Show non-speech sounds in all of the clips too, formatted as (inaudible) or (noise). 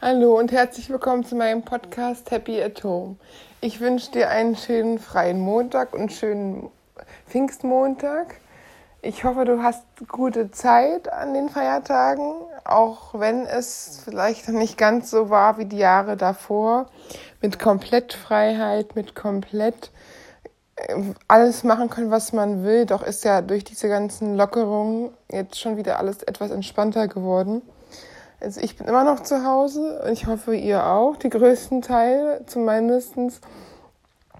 Hallo und herzlich willkommen zu meinem Podcast Happy at Home. Ich wünsche dir einen schönen freien Montag und schönen Pfingstmontag. Ich hoffe, du hast gute Zeit an den Feiertagen, auch wenn es vielleicht nicht ganz so war wie die Jahre davor, mit komplett Freiheit, mit komplett äh, alles machen können, was man will. Doch ist ja durch diese ganzen Lockerungen jetzt schon wieder alles etwas entspannter geworden. Also ich bin immer noch zu Hause und ich hoffe, ihr auch, die größten Teil zumindestens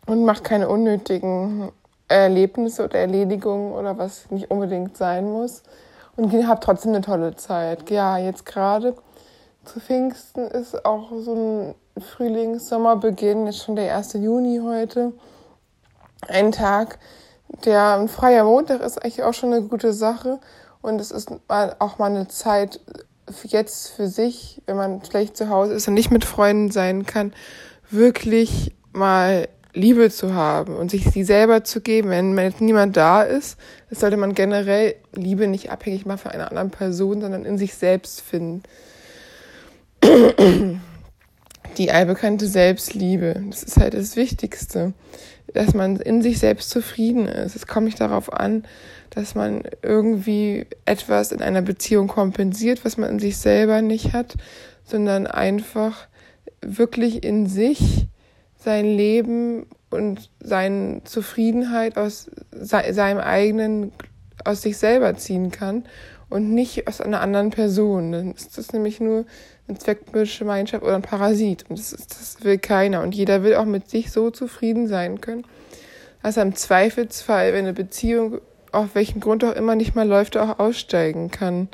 und macht keine unnötigen Erlebnisse oder Erledigungen oder was nicht unbedingt sein muss. Und habt trotzdem eine tolle Zeit. Ja, jetzt gerade zu Pfingsten ist auch so ein Frühlings-Sommerbeginn, jetzt schon der 1. Juni heute. Ein Tag, der ein freier Montag ist eigentlich auch schon eine gute Sache. Und es ist auch mal eine Zeit, jetzt für sich, wenn man vielleicht zu Hause ist und nicht mit Freunden sein kann, wirklich mal Liebe zu haben und sich sie selber zu geben, wenn jetzt niemand da ist, sollte man generell Liebe nicht abhängig machen von einer anderen Person, sondern in sich selbst finden. (clears throat) Die allbekannte Selbstliebe, das ist halt das Wichtigste, dass man in sich selbst zufrieden ist. Es kommt nicht darauf an, dass man irgendwie etwas in einer Beziehung kompensiert, was man in sich selber nicht hat, sondern einfach wirklich in sich sein Leben und seine Zufriedenheit aus seinem eigenen, aus sich selber ziehen kann und nicht aus einer anderen Person. Dann ist das nämlich nur eine Zweckgemeinschaft oder ein Parasit. Und das, ist, das will keiner. Und jeder will auch mit sich so zufrieden sein können, dass er im Zweifelsfall, wenn eine Beziehung auf welchen Grund auch immer nicht mal läuft, auch aussteigen kann.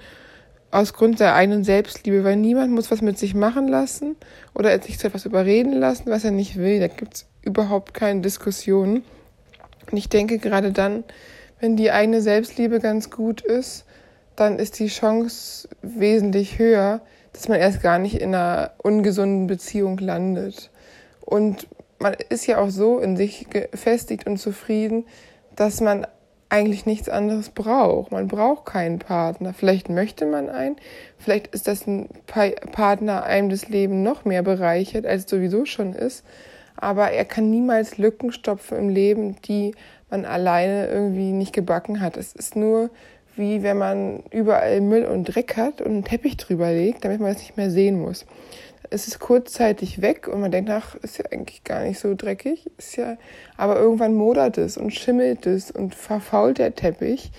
Aus Grund der eigenen Selbstliebe, weil niemand muss was mit sich machen lassen oder sich zu etwas überreden lassen, was er nicht will. Da gibt's überhaupt keine Diskussion. Und ich denke, gerade dann, wenn die eigene Selbstliebe ganz gut ist, dann ist die Chance wesentlich höher, dass man erst gar nicht in einer ungesunden Beziehung landet. Und man ist ja auch so in sich gefestigt und zufrieden, dass man eigentlich nichts anderes braucht. Man braucht keinen Partner. Vielleicht möchte man einen, vielleicht ist das ein Partner einem das Leben noch mehr bereichert, als es sowieso schon ist. Aber er kann niemals Lücken stopfen im Leben, die man alleine irgendwie nicht gebacken hat. Es ist nur wie wenn man überall Müll und Dreck hat und einen Teppich drüber legt, damit man es nicht mehr sehen muss es ist kurzzeitig weg und man denkt, ach, ist ja eigentlich gar nicht so dreckig, ist ja, aber irgendwann modert es und schimmelt es und verfault der Teppich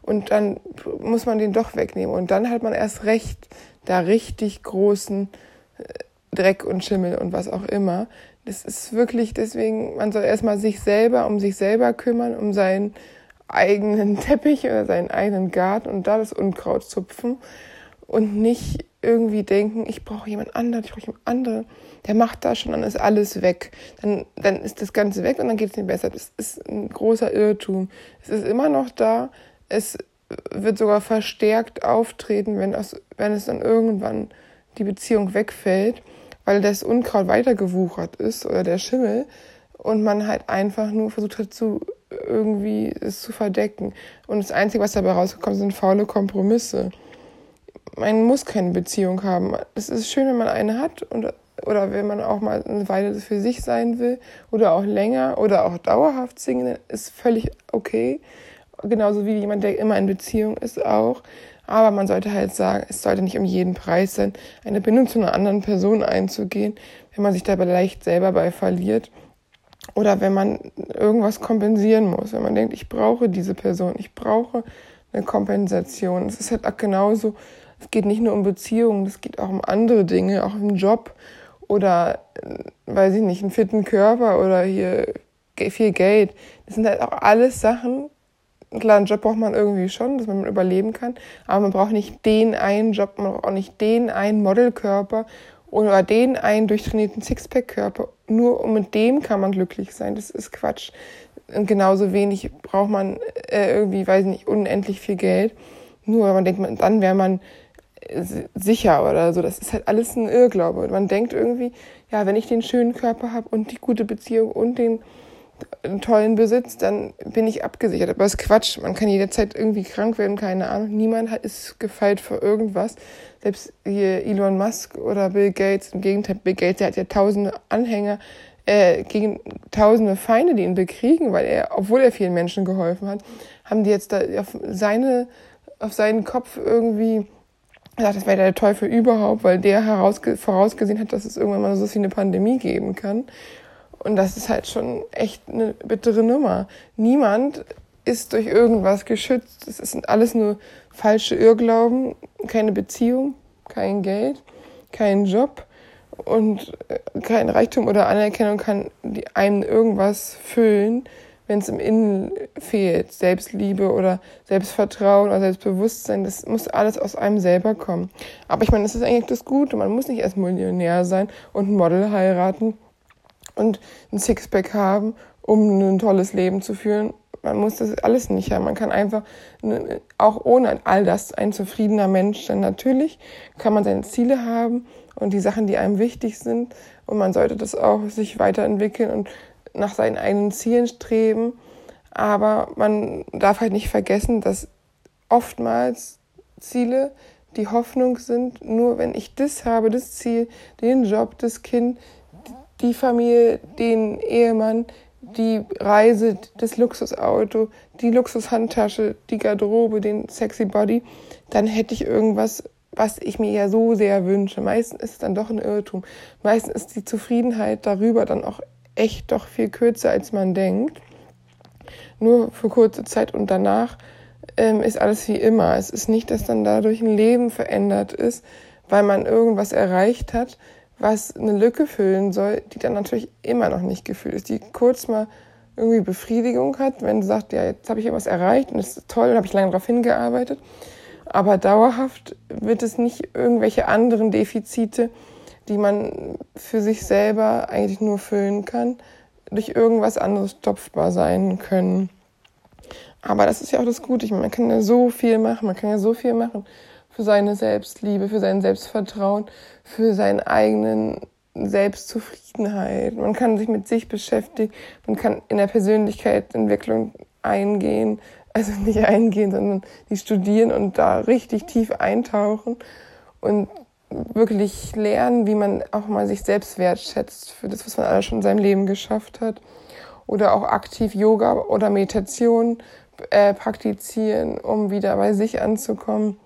und dann muss man den doch wegnehmen und dann hat man erst recht da richtig großen äh, Dreck und Schimmel und was auch immer. Das ist wirklich deswegen, man soll erstmal sich selber um sich selber kümmern, um seinen eigenen (laughs) Teppich oder seinen eigenen Garten und da das Unkraut zupfen und nicht irgendwie denken, ich brauche jemand anderen, ich brauche jemand anderen, der macht das schon, dann ist alles weg. Dann, dann ist das Ganze weg und dann geht es nicht besser. Das ist ein großer Irrtum. Es ist immer noch da. Es wird sogar verstärkt auftreten, wenn, aus, wenn es dann irgendwann die Beziehung wegfällt, weil das Unkraut weitergewuchert ist oder der Schimmel und man halt einfach nur versucht hat zu irgendwie es zu verdecken. Und das Einzige, was dabei rausgekommen sind faule Kompromisse man muss keine Beziehung haben. Es ist schön, wenn man eine hat und, oder wenn man auch mal eine Weile für sich sein will oder auch länger oder auch dauerhaft singen, ist völlig okay. Genauso wie jemand, der immer in Beziehung ist, auch. Aber man sollte halt sagen, es sollte nicht um jeden Preis sein, eine Bindung zu einer anderen Person einzugehen, wenn man sich dabei leicht selber bei verliert. Oder wenn man irgendwas kompensieren muss, wenn man denkt, ich brauche diese Person, ich brauche eine Kompensation. Es ist halt auch genauso, es geht nicht nur um Beziehungen, es geht auch um andere Dinge, auch im Job oder, äh, weiß ich nicht, einen fitten Körper oder hier viel Geld. Das sind halt auch alles Sachen. Klar, einen Job braucht man irgendwie schon, dass man überleben kann, aber man braucht nicht den einen Job, man braucht auch nicht den einen Modelkörper oder den einen durchtrainierten Sixpack-Körper. Nur mit dem kann man glücklich sein. Das ist Quatsch. Und genauso wenig braucht man äh, irgendwie, weiß ich nicht, unendlich viel Geld. Nur man denkt, dann wäre man sicher oder so. Das ist halt alles ein Irrglaube. Man denkt irgendwie, ja, wenn ich den schönen Körper habe und die gute Beziehung und den, tollen Besitz, dann bin ich abgesichert. Aber das ist Quatsch. Man kann jederzeit irgendwie krank werden, keine Ahnung. Niemand ist gefeit vor irgendwas. Selbst hier Elon Musk oder Bill Gates. Im Gegenteil, Bill Gates, der hat ja tausende Anhänger äh, gegen tausende Feinde, die ihn bekriegen, weil er, obwohl er vielen Menschen geholfen hat, haben die jetzt da auf seine, auf seinen Kopf irgendwie gesagt, das wäre der Teufel überhaupt, weil der vorausgesehen hat, dass es irgendwann mal so wie eine Pandemie geben kann. Und das ist halt schon echt eine bittere Nummer. Niemand ist durch irgendwas geschützt. Es sind alles nur falsche Irrglauben, keine Beziehung, kein Geld, kein Job und äh, kein Reichtum oder Anerkennung kann einem irgendwas füllen, wenn es im Innen fehlt. Selbstliebe oder Selbstvertrauen oder Selbstbewusstsein, das muss alles aus einem selber kommen. Aber ich meine, das ist eigentlich das Gute. Man muss nicht erst Millionär sein und ein Model heiraten und ein Sixpack haben, um ein tolles Leben zu führen. Man muss das alles nicht haben. Man kann einfach, auch ohne all das, ein zufriedener Mensch sein. Natürlich kann man seine Ziele haben und die Sachen, die einem wichtig sind. Und man sollte das auch sich weiterentwickeln und nach seinen eigenen Zielen streben. Aber man darf halt nicht vergessen, dass oftmals Ziele die Hoffnung sind, nur wenn ich das habe, das Ziel, den Job, das Kind, die Familie, den Ehemann, die Reise, das Luxusauto, die Luxushandtasche, die Garderobe, den sexy Body, dann hätte ich irgendwas, was ich mir ja so sehr wünsche. Meistens ist es dann doch ein Irrtum. Meistens ist die Zufriedenheit darüber dann auch echt doch viel kürzer, als man denkt. Nur für kurze Zeit und danach ähm, ist alles wie immer. Es ist nicht, dass dann dadurch ein Leben verändert ist, weil man irgendwas erreicht hat, was eine Lücke füllen soll, die dann natürlich immer noch nicht gefüllt ist, die kurz mal irgendwie Befriedigung hat, wenn du sagst, ja, jetzt habe ich etwas erreicht und das ist toll, habe ich lange darauf hingearbeitet. Aber dauerhaft wird es nicht irgendwelche anderen Defizite, die man für sich selber eigentlich nur füllen kann, durch irgendwas anderes stopfbar sein können. Aber das ist ja auch das Gute. Ich meine, man kann ja so viel machen, man kann ja so viel machen für seine Selbstliebe, für sein Selbstvertrauen, für seinen eigenen Selbstzufriedenheit. Man kann sich mit sich beschäftigen, man kann in der Persönlichkeitsentwicklung eingehen, also nicht eingehen, sondern die studieren und da richtig tief eintauchen und wirklich lernen, wie man auch mal sich selbst wertschätzt für das, was man alles schon in seinem Leben geschafft hat. Oder auch aktiv Yoga oder Meditation äh, praktizieren, um wieder bei sich anzukommen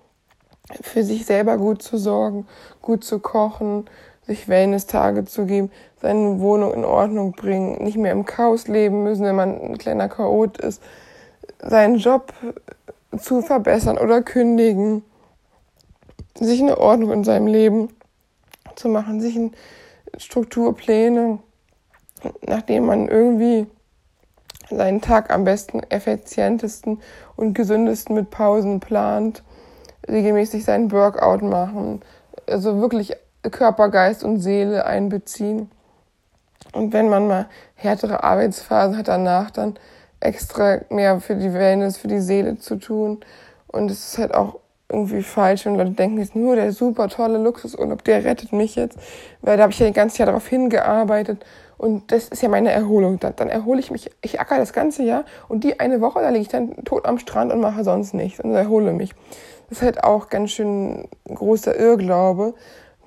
für sich selber gut zu sorgen, gut zu kochen, sich Wellness-Tage zu geben, seine Wohnung in Ordnung bringen, nicht mehr im Chaos leben müssen, wenn man ein kleiner Chaot ist, seinen Job zu verbessern oder kündigen, sich eine Ordnung in seinem Leben zu machen, sich Strukturpläne, nachdem man irgendwie seinen Tag am besten, effizientesten und gesündesten mit Pausen plant regelmäßig seinen Workout machen, also wirklich Körper, Geist und Seele einbeziehen. Und wenn man mal härtere Arbeitsphasen hat, danach dann extra mehr für die Wellness, für die Seele zu tun. Und es ist halt auch irgendwie falsch, wenn Leute denken, jetzt nur der super tolle Luxusurlaub, der rettet mich jetzt, weil da habe ich ja ein ganzes Jahr darauf hingearbeitet und das ist ja meine Erholung. Dann, dann erhole ich mich, ich acker das ganze Jahr und die eine Woche, da liege ich dann tot am Strand und mache sonst nichts und erhole mich. Das ist halt auch ganz schön großer Irrglaube,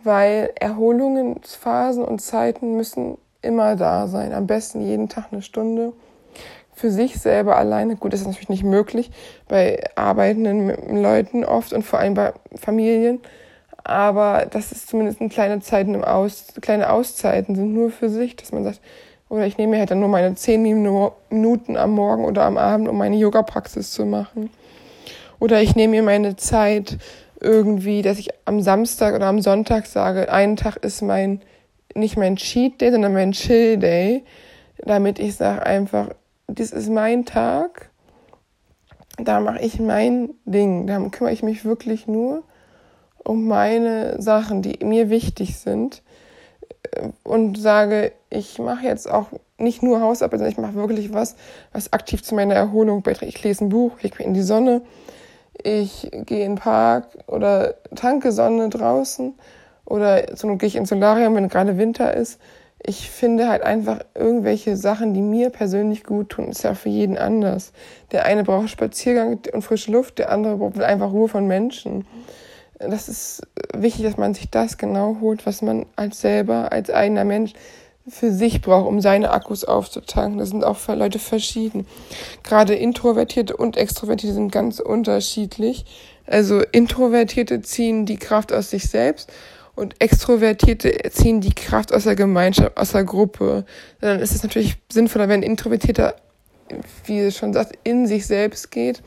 weil Erholungsphasen und Zeiten müssen immer da sein. Am besten jeden Tag eine Stunde. Für sich selber alleine, gut, das ist natürlich nicht möglich bei arbeitenden Leuten oft und vor allem bei Familien. Aber das ist zumindest eine kleine Zeiten im Aus, kleine Auszeiten sind nur für sich, dass man sagt, oder ich nehme mir halt dann nur meine zehn Minuten am Morgen oder am Abend, um meine Yoga-Praxis zu machen. Oder ich nehme mir meine Zeit irgendwie, dass ich am Samstag oder am Sonntag sage, ein Tag ist mein, nicht mein Cheat Day, sondern mein Chill Day, damit ich sage einfach, das ist mein Tag, da mache ich mein Ding, da kümmere ich mich wirklich nur um meine Sachen, die mir wichtig sind und sage, ich mache jetzt auch nicht nur Hausarbeit, sondern ich mache wirklich was, was aktiv zu meiner Erholung beiträgt. Ich lese ein Buch, ich mich in die Sonne, ich gehe in den Park oder tanke Sonne draußen oder so gehe ich ins Solarium, wenn gerade Winter ist. Ich finde halt einfach irgendwelche Sachen, die mir persönlich gut tun, ist ja für jeden anders. Der eine braucht Spaziergang und frische Luft, der andere braucht einfach Ruhe von Menschen. Das ist wichtig, dass man sich das genau holt, was man als selber, als eigener Mensch für sich braucht, um seine Akkus aufzutanken. Das sind auch für Leute verschieden. Gerade Introvertierte und Extrovertierte sind ganz unterschiedlich. Also Introvertierte ziehen die Kraft aus sich selbst und Extrovertierte ziehen die Kraft aus der Gemeinschaft, aus der Gruppe. Dann ist es natürlich sinnvoller, wenn ein Introvertierter, wie es schon sagt, in sich selbst geht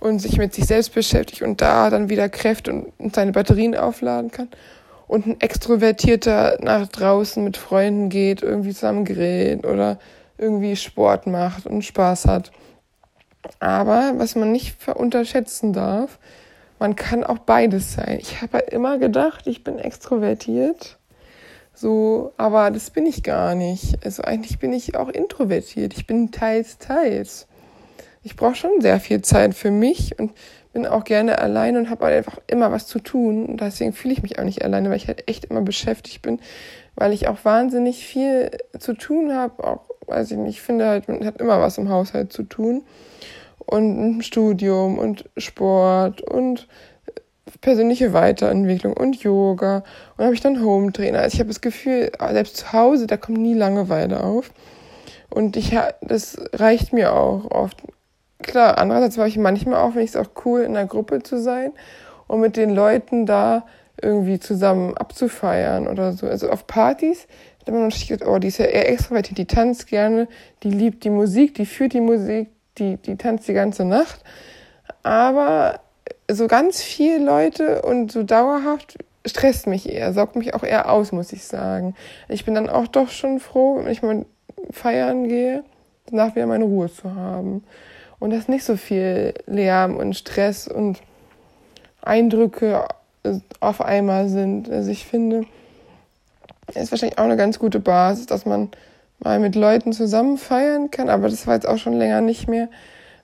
und sich mit sich selbst beschäftigt und da dann wieder Kräfte und seine Batterien aufladen kann. Und ein Extrovertierter nach draußen mit Freunden geht, irgendwie zusammen grillt oder irgendwie Sport macht und Spaß hat. Aber was man nicht unterschätzen darf, man kann auch beides sein. Ich habe halt immer gedacht, ich bin extrovertiert. So, aber das bin ich gar nicht. Also eigentlich bin ich auch introvertiert. Ich bin teils, teils. Ich brauche schon sehr viel Zeit für mich und bin auch gerne allein und habe halt einfach immer was zu tun. Und deswegen fühle ich mich auch nicht alleine, weil ich halt echt immer beschäftigt bin, weil ich auch wahnsinnig viel zu tun habe. Auch, weiß ich nicht, ich finde halt, man hat immer was im Haushalt zu tun und ein Studium und Sport und persönliche Weiterentwicklung und Yoga und dann habe ich dann Home Trainer. Also ich habe das Gefühl, selbst zu Hause, da kommt nie Langeweile auf. Und ich das reicht mir auch oft. Klar, andererseits war ich manchmal auch, wenn ich es auch cool, in einer Gruppe zu sein und mit den Leuten da irgendwie zusammen abzufeiern oder so. Also auf Partys hat man natürlich gedacht, oh, die ist ja eher extrovertiert, die tanzt gerne, die liebt die Musik, die führt die Musik, die, die tanzt die ganze Nacht. Aber so ganz viele Leute und so dauerhaft stresst mich eher, saugt mich auch eher aus, muss ich sagen. Ich bin dann auch doch schon froh, wenn ich mal feiern gehe, danach wieder meine Ruhe zu haben. Und dass nicht so viel Lärm und Stress und Eindrücke auf einmal sind. Also ich finde, ist wahrscheinlich auch eine ganz gute Basis, dass man mal mit Leuten zusammen feiern kann, aber das war jetzt auch schon länger nicht mehr,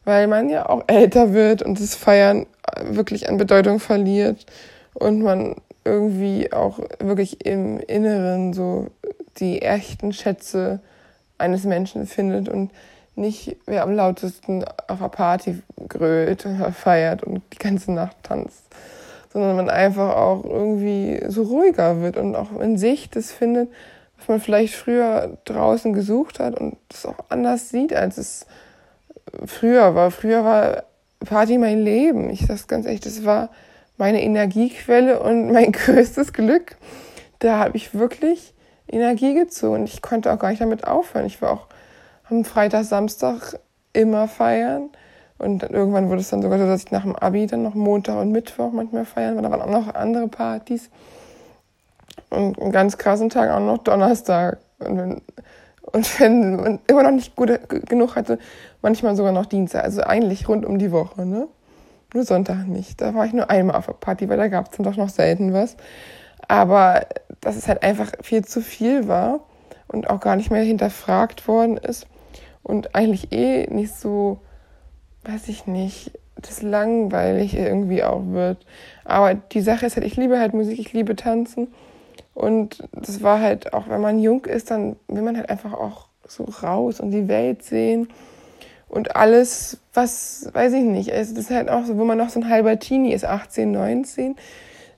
weil man ja auch (laughs) älter wird und das Feiern wirklich an Bedeutung verliert und man irgendwie auch wirklich im Inneren so die echten Schätze eines Menschen findet und nicht wer am lautesten auf einer Party grölt oder (laughs) feiert und die ganze Nacht tanzt, sondern man einfach auch irgendwie so ruhiger wird und auch in sich das findet, was man vielleicht früher draußen gesucht hat und das auch anders sieht, als es früher war. Früher war Party mein Leben. Ich sag's ganz ehrlich, das war meine Energiequelle und (laughs) mein größtes Glück. Da habe ich wirklich Energie gezogen. Ich konnte auch gar nicht damit aufhören. Ich war auch am Freitag, Samstag immer feiern. Und irgendwann wurde es dann sogar so, dass ich nach dem Abi dann noch Montag und Mittwoch manchmal feiern war. Da waren auch noch andere Partys. Und einen ganz krassen Tag auch noch Donnerstag. Und wenn, und wenn man immer noch nicht gut genug hatte, manchmal sogar noch Dienstag. Also eigentlich rund um die Woche, ne? Nur Sonntag nicht. Da war ich nur einmal auf der Party, weil da gab es dann doch noch selten was. Aber dass es halt einfach viel zu viel war und auch gar nicht mehr hinterfragt worden ist und eigentlich eh nicht so, weiß ich nicht, das langweilig irgendwie auch wird. Aber die Sache ist halt, ich liebe halt Musik, ich liebe Tanzen. Und das war halt, auch wenn man jung ist, dann will man halt einfach auch so raus und die Welt sehen. Und alles, was, weiß ich nicht, also das ist halt auch so, wo man noch so ein halber Teenie ist, 18, 19,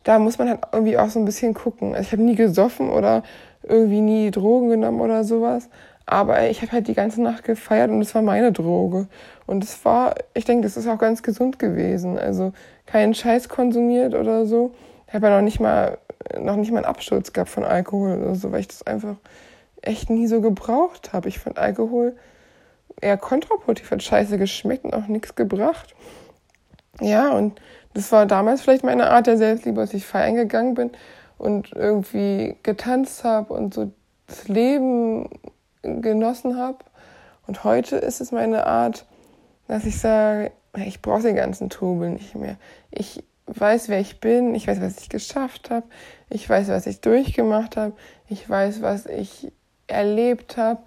da muss man halt irgendwie auch so ein bisschen gucken. Also ich habe nie gesoffen oder irgendwie nie Drogen genommen oder sowas. Aber ich habe halt die ganze Nacht gefeiert und es war meine Droge. Und es war, ich denke, das ist auch ganz gesund gewesen. Also keinen Scheiß konsumiert oder so. Ich habe ja noch nicht mal noch nicht mal einen Absturz gehabt von Alkohol oder so, weil ich das einfach echt nie so gebraucht habe. Ich fand Alkohol eher kontraproduktiv, hat scheiße geschmeckt und auch nichts gebracht. Ja, und das war damals vielleicht meine Art der Selbstliebe, als ich feiern gegangen bin und irgendwie getanzt habe und so das Leben genossen habe. Und heute ist es meine Art, dass ich sage, ich brauche den ganzen Trubel nicht mehr. Ich weiß, wer ich bin, ich weiß, was ich geschafft habe, ich weiß, was ich durchgemacht habe, ich weiß, was ich erlebt habe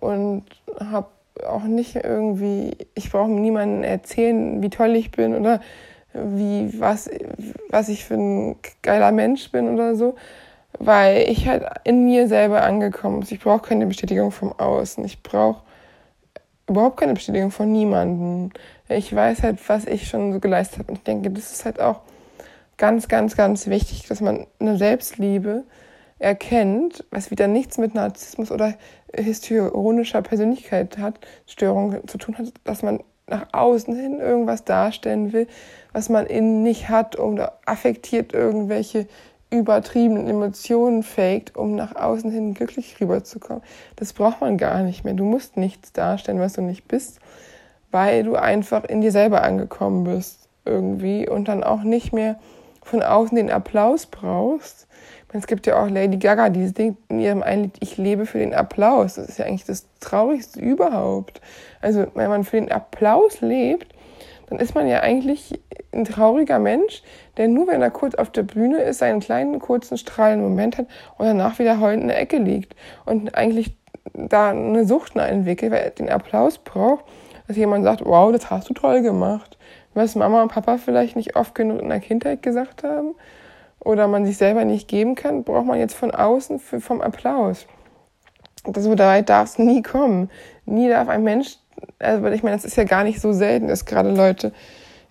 und habe auch nicht irgendwie, ich brauche niemandem erzählen, wie toll ich bin oder wie was, was ich für ein geiler Mensch bin oder so. weil ich halt in mir selber angekommen bin. Ich brauche keine Bestätigung vom Außen. Ich brauche überhaupt keine Bestätigung von niemandem. Ich weiß halt, was ich schon so geleistet habe. Und ich denke, das ist halt auch ganz, ganz, ganz wichtig, dass man eine Selbstliebe erkennt, was wieder nichts mit Narzissmus oder histrionischer Persönlichkeit hat, Störung zu tun hat, dass man nach außen hin irgendwas darstellen will, was man innen nicht hat oder affektiert irgendwelche übertriebenen Emotionen faked, um nach außen hin glücklich rüberzukommen. Das braucht man gar nicht mehr. Du musst nichts darstellen, was du nicht bist, weil du einfach in dir selber angekommen bist irgendwie und dann auch nicht mehr von außen den Applaus brauchst. Es gibt ja auch Lady Gaga, die singt in ihrem einen ich lebe für den Applaus. Das ist ja eigentlich das Traurigste überhaupt. Also, wenn man für den Applaus lebt, dann ist man ja eigentlich ein trauriger Mensch, der nur, wenn er kurz auf der Bühne ist, seinen kleinen, kurzen, strahlenden Moment hat und danach wieder heulend in der Ecke liegt und eigentlich da eine Sucht entwickelt, weil er den Applaus braucht, dass jemand sagt, wow, das hast du toll gemacht. Was Mama und Papa vielleicht nicht oft genug in der Kindheit gesagt haben oder man sich selber nicht geben kann, braucht man jetzt von außen für, vom Applaus. Das so weit darf es nie kommen. Nie darf ein Mensch also ich meine, es ist ja gar nicht so selten, dass gerade Leute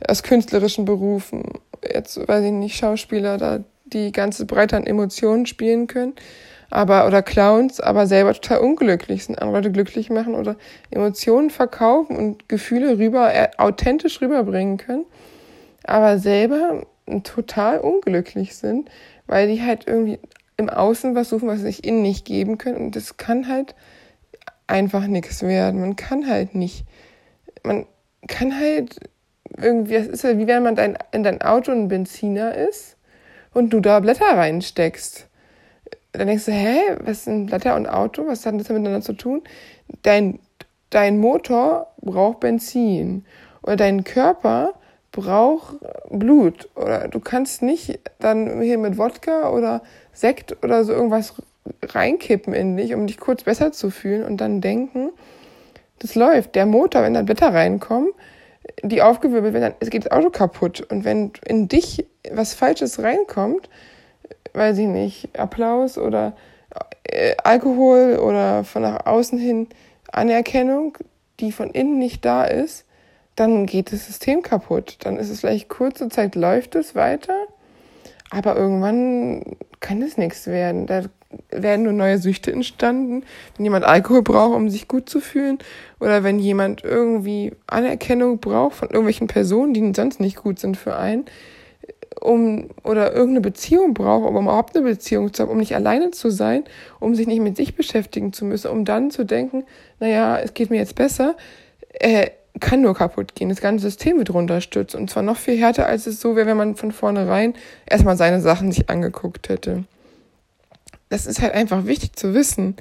aus künstlerischen Berufen, jetzt weiß ich nicht, Schauspieler da die ganze Breite an Emotionen spielen können, aber oder Clowns, aber selber total unglücklich sind, andere Leute glücklich machen oder Emotionen verkaufen und Gefühle rüber äh, authentisch rüberbringen können, aber selber total unglücklich sind, weil die halt irgendwie im Außen was suchen, was sie sich innen nicht geben können und das kann halt einfach nichts werden. Man kann halt nicht. Man kann halt irgendwie, das ist ja wie wenn man dein, in dein Auto ein Benziner ist und du da Blätter reinsteckst. Dann denkst du, hä, was sind Blätter und Auto? Was hat das miteinander zu tun? Dein, dein Motor braucht Benzin oder dein Körper braucht Blut oder du kannst nicht dann hier mit Wodka oder Sekt oder so irgendwas reinkippen in dich, um dich kurz besser zu fühlen und dann denken, das läuft. Der Motor, wenn da Blätter reinkommen, die aufgewirbelt werden, dann geht das Auto kaputt. Und wenn in dich was Falsches reinkommt, weiß ich nicht, Applaus oder äh, Alkohol oder von nach außen hin Anerkennung, die von innen nicht da ist, dann geht das System kaputt. Dann ist es vielleicht kurze Zeit läuft es weiter, aber irgendwann kann es nichts werden. Da werden nur neue Süchte entstanden, wenn jemand Alkohol braucht, um sich gut zu fühlen, oder wenn jemand irgendwie Anerkennung braucht von irgendwelchen Personen, die sonst nicht gut sind für einen, um oder irgendeine Beziehung braucht, um überhaupt eine Beziehung zu haben, um nicht alleine zu sein, um sich nicht mit sich beschäftigen zu müssen, um dann zu denken, naja, es geht mir jetzt besser, äh, kann nur kaputt gehen. Das ganze System wird runterstürzt. Und zwar noch viel härter, als es so wäre, wenn man von vornherein erstmal seine Sachen sich angeguckt hätte das ist halt einfach wichtig zu wissen.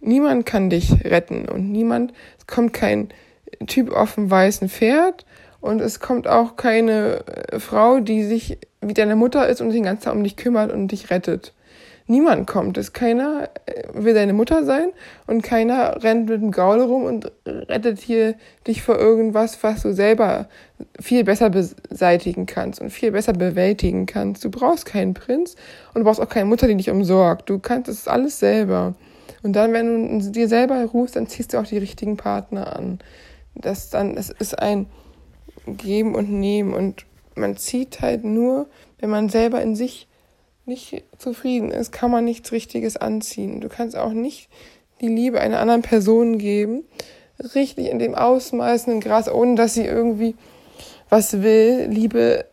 Niemand kann dich retten und niemand, es kommt kein Typ auf dem weißen Pferd und es kommt auch keine äh, Frau, die sich wie deine Mutter ist und sich den ganzen Tag um dich kümmert und dich rettet. Niemand kommt es. Keiner äh, will deine Mutter sein und keiner rennt mit dem Gaul rum und rettet hier dich vor irgendwas, was du selber viel besser beseitigen kannst und viel besser bewältigen kannst. Du brauchst keinen Prinz und du brauchst auch keine Mutter, die dich umsorgt. Du kannst es alles selber. Und dann, wenn du dir selber ruhst, dann ziehst du auch die richtigen Partner an. Das dann, es ist ein Geben und Nehmen und man zieht halt nur, wenn man selber in sich nicht zufrieden ist, kann man nichts Richtiges anziehen. Du kannst auch nicht die Liebe einer anderen Person geben, richtig in dem ausmeißenden Gras, ohne dass sie irgendwie was will. Liebe,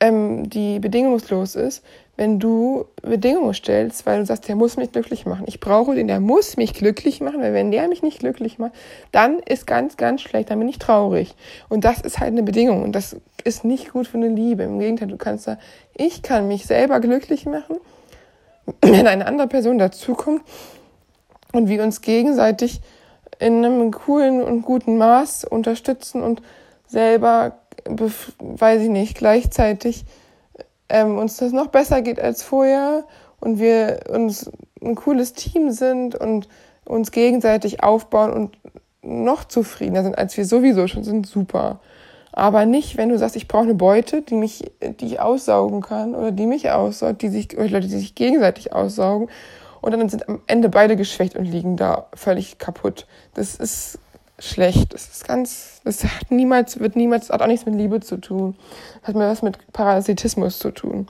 ähm, die bedingungslos ist, wenn du Bedingungen stellst, weil du sagst, der muss mich glücklich machen. Ich brauche den, der muss mich glücklich machen, weil wenn der mich nicht glücklich macht, dann ist ganz, ganz schlecht, dann bin ich traurig. Und das ist halt eine Bedingung und das ist nicht gut für eine Liebe. Im Gegenteil, du kannst da, ich kann mich selber glücklich machen, (clears throat) wenn eine andere Person dazukommt und wir uns gegenseitig in einem coolen und guten Maß unterstützen und selber, weiß ich nicht, gleichzeitig ähm, uns das noch besser geht als vorher und wir uns ein cooles Team sind und uns gegenseitig aufbauen und noch zufriedener sind, als wir sowieso schon sind, super. Aber nicht, wenn du sagst, ich brauche eine Beute, die mich, die ich aussaugen kann oder die mich aussaugt, die sich, oder Leute, die sich gegenseitig aussaugen. Und dann sind am Ende beide geschwächt und liegen da völlig kaputt. Das ist schlecht. Das ist ganz, das hat niemals, wird niemals, hat auch nichts mit Liebe zu tun. Hat mir was mit Parasitismus zu tun.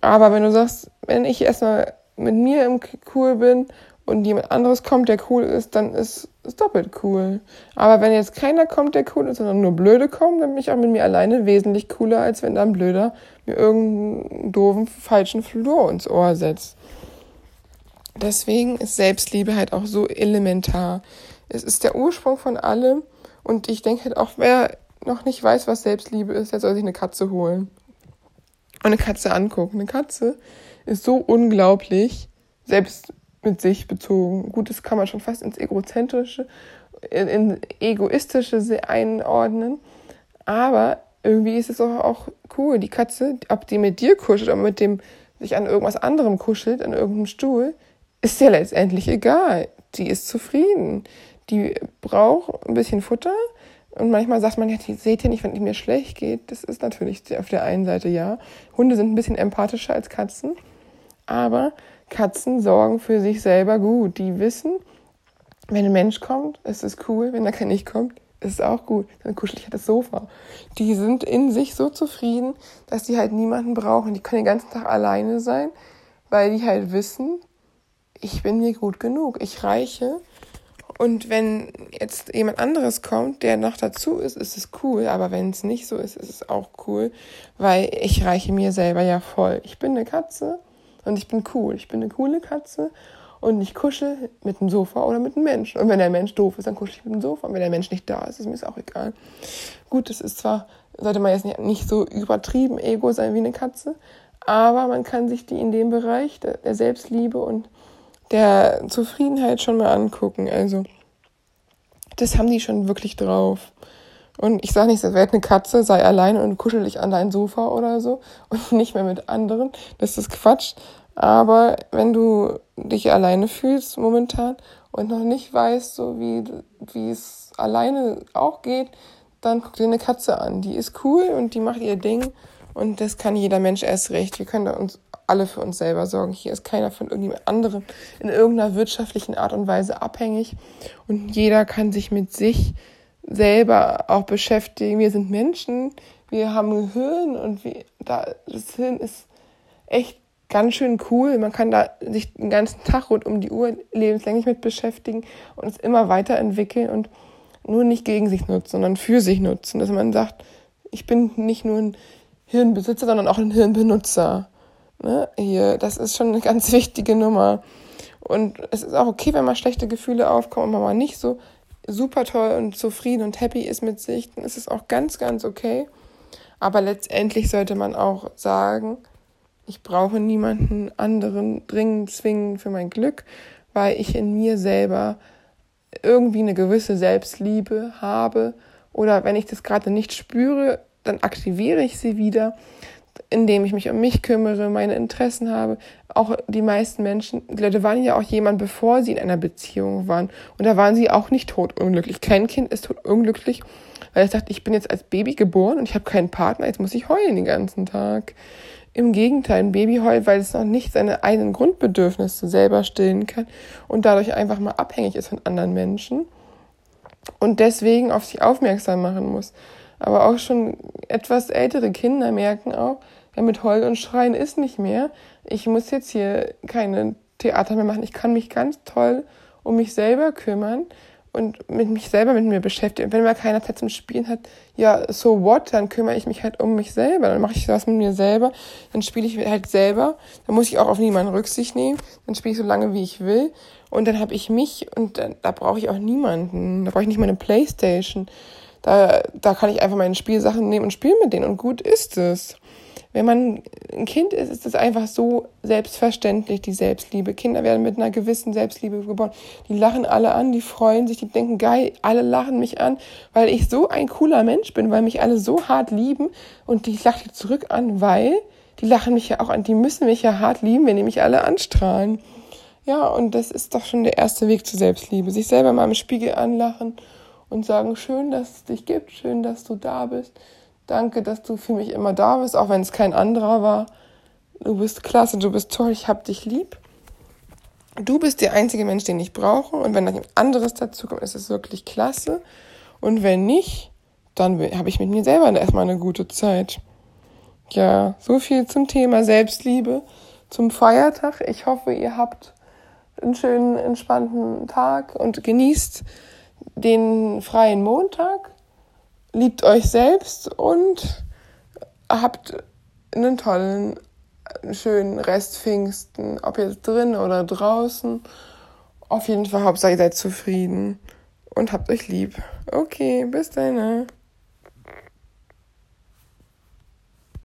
Aber wenn du sagst, wenn ich erstmal mit mir im cool bin und jemand anderes kommt, der cool ist, dann ist es doppelt cool. Aber wenn jetzt keiner kommt, der cool ist, sondern nur Blöde kommen, dann bin ich auch mit mir alleine wesentlich cooler, als wenn da ein Blöder mir irgendeinen doofen, falschen Flur ins Ohr setzt. Deswegen ist Selbstliebe halt auch so elementar. Es ist der Ursprung von allem und ich denke halt auch, wer noch nicht weiß, was Selbstliebe ist, der soll sich eine Katze holen. Und eine Katze angucken. Eine Katze ist so unglaublich selbst mit sich bezogen. Gut, das kann man schon fast ins Egozentrische, in, in Egoistische einordnen. Aber irgendwie ist es auch, auch cool. Die Katze, ob die mit dir kuschelt oder mit dem sich an irgendwas anderem kuschelt, an irgendeinem Stuhl, ist ja letztendlich egal. Die ist zufrieden. Die braucht ein bisschen Futter. Und manchmal sagt man, ja, die seht ihr nicht, wenn es mir schlecht geht. Das ist natürlich auf der einen Seite ja. Hunde sind ein bisschen empathischer als Katzen. Aber Katzen sorgen für sich selber gut. Die wissen, wenn ein Mensch kommt, ist es cool. Wenn da kein nicht kommt, ist es auch gut. Dann kuschel ich halt das Sofa. Die sind in sich so zufrieden, dass die halt niemanden brauchen. Die können den ganzen Tag alleine sein, weil die halt wissen, ich bin mir gut genug. Ich reiche. Und wenn jetzt jemand anderes kommt, der noch dazu ist, ist es cool. Aber wenn es nicht so ist, ist es auch cool, weil ich reiche mir selber ja voll. Ich bin eine Katze und ich bin cool. Ich bin eine coole Katze und ich kuschel mit dem Sofa oder mit dem Menschen. Und wenn der Mensch doof ist, dann kuschel ich mit dem Sofa. Und wenn der Mensch nicht da ist, ist mir auch egal. Gut, das ist zwar, sollte man jetzt nicht, nicht so übertrieben ego sein wie eine Katze, aber man kann sich die in dem Bereich der Selbstliebe und der Zufriedenheit schon mal angucken. Also, das haben die schon wirklich drauf. Und ich sage nicht, werd eine Katze, sei alleine und kuschel dich an dein Sofa oder so (laughs) und nicht mehr mit anderen. Das ist Quatsch. Aber wenn du dich alleine fühlst momentan und noch nicht weißt, so wie, wie es alleine auch geht, dann guck dir eine Katze an. Die ist cool und die macht ihr Ding. Und das kann jeder Mensch erst recht. Wir können uns alle für uns selber sorgen. Hier ist keiner von irgendjemand anderem in irgendeiner wirtschaftlichen Art und Weise abhängig. Und jeder kann sich mit sich selber auch beschäftigen. Wir sind Menschen, wir haben Gehirn und wir, da, das Hirn ist echt ganz schön cool. Man kann da sich den ganzen Tag rund um die Uhr lebenslänglich mit beschäftigen und es immer weiterentwickeln und nur nicht gegen sich nutzen, sondern für sich nutzen. Dass man sagt, ich bin nicht nur ein Hirnbesitzer, sondern auch ein Hirnbenutzer. Ne? Hier, das ist schon eine ganz (laughs) wichtige Nummer. Und es ist auch okay, wenn mal schlechte Gefühle aufkommen und man mal nicht so super toll und zufrieden und happy ist mit sich, dann ist es auch ganz, ganz okay. Aber letztendlich sollte man auch sagen, ich brauche niemanden anderen dringend zwingen für mein Glück, weil ich in mir selber irgendwie eine gewisse Selbstliebe habe. Oder wenn ich das gerade nicht spüre, dann aktiviere ich sie wieder indem ich mich um mich kümmere, meine Interessen habe. Auch die meisten Menschen, die Leute waren ja auch jemand, bevor sie in einer Beziehung waren. Und da waren sie auch nicht totunglücklich. Kein Kind ist totunglücklich, weil es sagt, ich bin jetzt als Baby geboren und ich habe keinen Partner, jetzt muss ich heulen den ganzen Tag. Im Gegenteil, ein Baby heult, weil es noch nicht seine eigenen Grundbedürfnisse selber stillen kann und dadurch einfach mal abhängig ist von anderen Menschen und deswegen auf sich aufmerksam machen muss. Aber auch schon etwas ältere Kinder merken auch, ja, mit Heul und Schreien ist nicht mehr. Ich muss jetzt hier keine Theater mehr machen. Ich kann mich ganz toll um mich selber kümmern und mit mich selber mit mir beschäftigen. wenn mal keiner Zeit zum Spielen hat, ja, so what, dann kümmere ich mich halt um mich selber. Dann mache ich was mit mir selber. Dann spiele ich halt selber. Dann muss ich auch auf niemanden Rücksicht nehmen. Dann spiele ich so lange, wie ich will. Und dann habe ich mich und dann, da brauche ich auch niemanden. Da brauche ich nicht mal eine Playstation. Da, da kann ich einfach meine Spielsachen nehmen und spielen mit denen und gut ist es. Wenn man ein Kind ist, ist es einfach so selbstverständlich, die Selbstliebe. Kinder werden mit einer gewissen Selbstliebe geboren. Die lachen alle an, die freuen sich, die denken, geil, alle lachen mich an, weil ich so ein cooler Mensch bin, weil mich alle so hart lieben und die lachen zurück an, weil die lachen mich ja auch an, die müssen mich ja hart lieben, wenn die mich alle anstrahlen. Ja, und das ist doch schon der erste Weg zur Selbstliebe. Sich selber mal im Spiegel anlachen und sagen, schön, dass es dich gibt, schön, dass du da bist. Danke, dass du für mich immer da bist, auch wenn es kein anderer war. Du bist klasse, du bist toll, ich hab dich lieb. Du bist der einzige Mensch, den ich brauche. Und wenn ein anderes dazu kommt, ist es wirklich klasse. Und wenn nicht, dann habe ich mit mir selber erstmal eine gute Zeit. Ja, so viel zum Thema Selbstliebe, zum Feiertag. Ich hoffe, ihr habt einen schönen, entspannten Tag und genießt den freien Montag. Liebt euch selbst und habt einen tollen, schönen Rest Pfingsten, ob jetzt drin oder draußen. Auf jeden Fall, Hauptsache ihr seid zufrieden und habt euch lieb. Okay, bis dann.